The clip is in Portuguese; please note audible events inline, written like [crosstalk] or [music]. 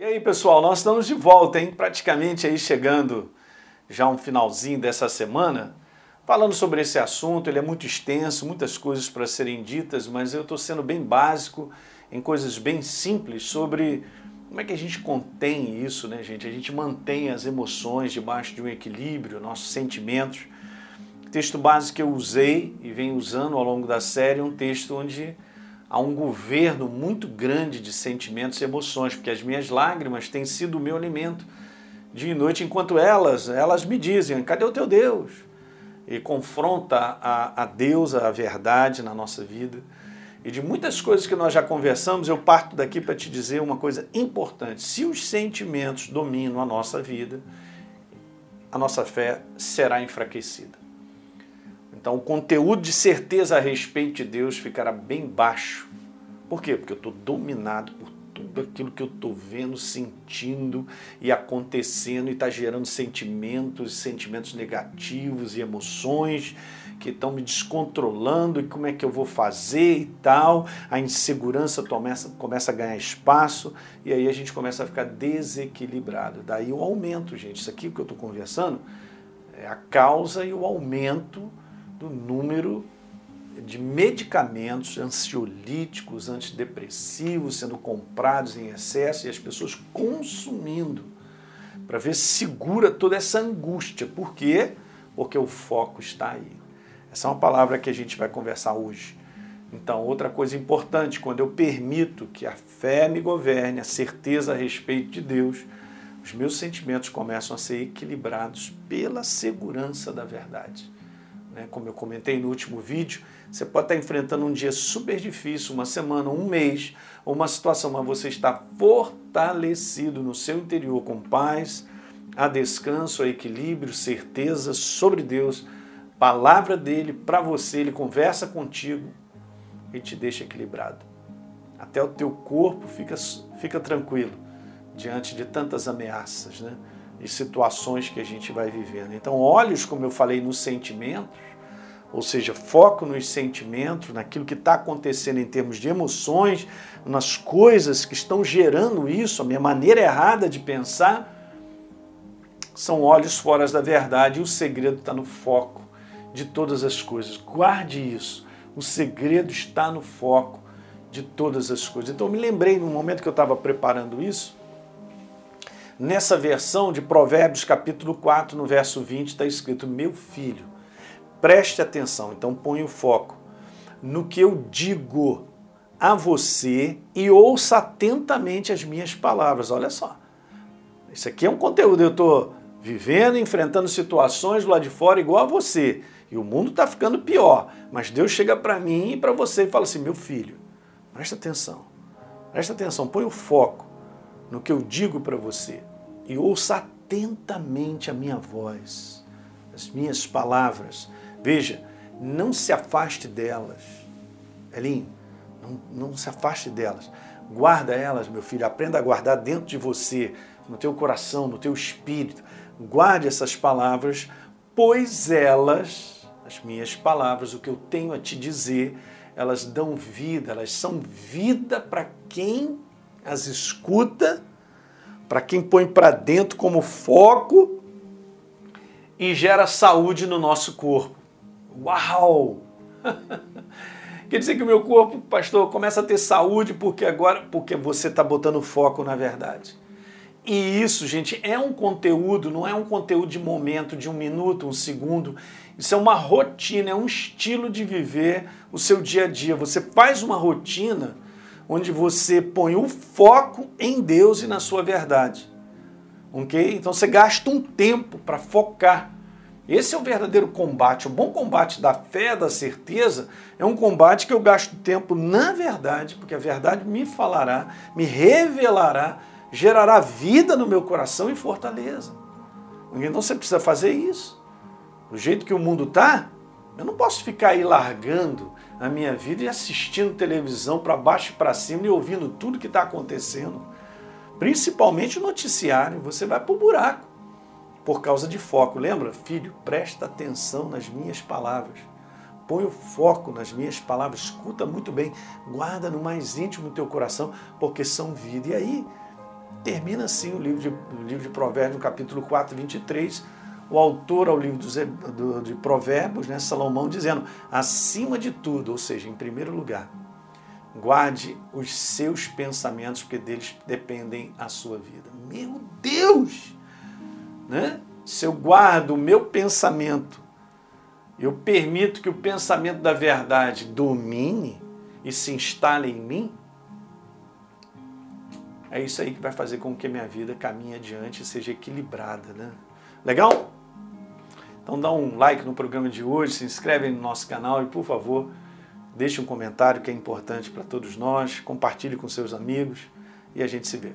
E aí, pessoal, nós estamos de volta, hein? Praticamente aí chegando já um finalzinho dessa semana, falando sobre esse assunto. Ele é muito extenso, muitas coisas para serem ditas, mas eu estou sendo bem básico em coisas bem simples sobre como é que a gente contém isso, né, gente? A gente mantém as emoções debaixo de um equilíbrio, nossos sentimentos. O texto básico que eu usei e venho usando ao longo da série é um texto onde a um governo muito grande de sentimentos e emoções, porque as minhas lágrimas têm sido o meu alimento dia e noite, enquanto elas, elas me dizem, cadê o teu Deus? E confronta a, a Deus, a verdade na nossa vida. E de muitas coisas que nós já conversamos, eu parto daqui para te dizer uma coisa importante. Se os sentimentos dominam a nossa vida, a nossa fé será enfraquecida. Então, o conteúdo de certeza a respeito de Deus ficará bem baixo. Por quê? Porque eu estou dominado por tudo aquilo que eu estou vendo, sentindo e acontecendo e está gerando sentimentos, sentimentos negativos e emoções que estão me descontrolando e como é que eu vou fazer e tal. A insegurança começa, começa a ganhar espaço e aí a gente começa a ficar desequilibrado. Daí o aumento, gente. Isso aqui que eu estou conversando é a causa e o aumento do número de medicamentos ansiolíticos, antidepressivos sendo comprados em excesso e as pessoas consumindo para ver se segura toda essa angústia. Por quê? Porque o foco está aí. Essa é uma palavra que a gente vai conversar hoje. Então, outra coisa importante, quando eu permito que a fé me governe, a certeza a respeito de Deus, os meus sentimentos começam a ser equilibrados pela segurança da verdade. Né? Como eu comentei no último vídeo, você pode estar enfrentando um dia super difícil, uma semana, um mês, ou uma situação, mas você está fortalecido no seu interior com paz, a descanso, a equilíbrio, certeza sobre Deus, palavra dele para você, ele conversa contigo e te deixa equilibrado. Até o teu corpo fica, fica tranquilo diante de tantas ameaças, né? e situações que a gente vai vivendo. Então, olhos, como eu falei, nos sentimentos, ou seja, foco nos sentimentos, naquilo que está acontecendo em termos de emoções, nas coisas que estão gerando isso, a minha maneira errada de pensar, são olhos fora da verdade e o segredo está no foco de todas as coisas. Guarde isso. O segredo está no foco de todas as coisas. Então, me lembrei no momento que eu estava preparando isso, Nessa versão de Provérbios, capítulo 4, no verso 20, está escrito: Meu filho, preste atenção, então põe o foco no que eu digo a você e ouça atentamente as minhas palavras. Olha só, isso aqui é um conteúdo. Eu estou vivendo, enfrentando situações lá de fora igual a você. E o mundo está ficando pior. Mas Deus chega para mim e para você e fala assim: meu filho, presta atenção, presta atenção, põe o foco no que eu digo para você e ouça atentamente a minha voz, as minhas palavras. Veja, não se afaste delas. Elinho, não, não se afaste delas. Guarda elas, meu filho. Aprenda a guardar dentro de você, no teu coração, no teu espírito. Guarde essas palavras, pois elas, as minhas palavras, o que eu tenho a te dizer, elas dão vida, elas são vida para quem as escuta para quem põe para dentro como foco e gera saúde no nosso corpo. Uau! [laughs] Quer dizer que o meu corpo, pastor, começa a ter saúde porque agora, porque você está botando foco na verdade. E isso, gente, é um conteúdo, não é um conteúdo de momento, de um minuto, um segundo. Isso é uma rotina, é um estilo de viver o seu dia a dia. Você faz uma rotina onde você põe o foco em Deus e na sua verdade. Ok? Então você gasta um tempo para focar. Esse é o verdadeiro combate. O bom combate da fé, da certeza, é um combate que eu gasto tempo na verdade, porque a verdade me falará, me revelará, gerará vida no meu coração e fortaleza. Então você precisa fazer isso. Do jeito que o mundo está, eu não posso ficar aí largando a minha vida e assistindo televisão para baixo e para cima e ouvindo tudo que está acontecendo. Principalmente o noticiário. Você vai para o buraco por causa de foco. Lembra? Filho, presta atenção nas minhas palavras. Põe o foco nas minhas palavras. Escuta muito bem. Guarda no mais íntimo do teu coração, porque são vida. E aí, termina assim o livro de, o livro de Provérbios, capítulo 4, 23, o autor ao livro do, de Provérbios, né, Salomão, dizendo: acima de tudo, ou seja, em primeiro lugar, guarde os seus pensamentos, porque deles dependem a sua vida. Meu Deus! Né? Se eu guardo o meu pensamento, eu permito que o pensamento da verdade domine e se instale em mim, é isso aí que vai fazer com que minha vida caminhe adiante e seja equilibrada. Né? Legal? Então dá um like no programa de hoje, se inscreve no nosso canal e, por favor, deixe um comentário que é importante para todos nós, compartilhe com seus amigos e a gente se vê.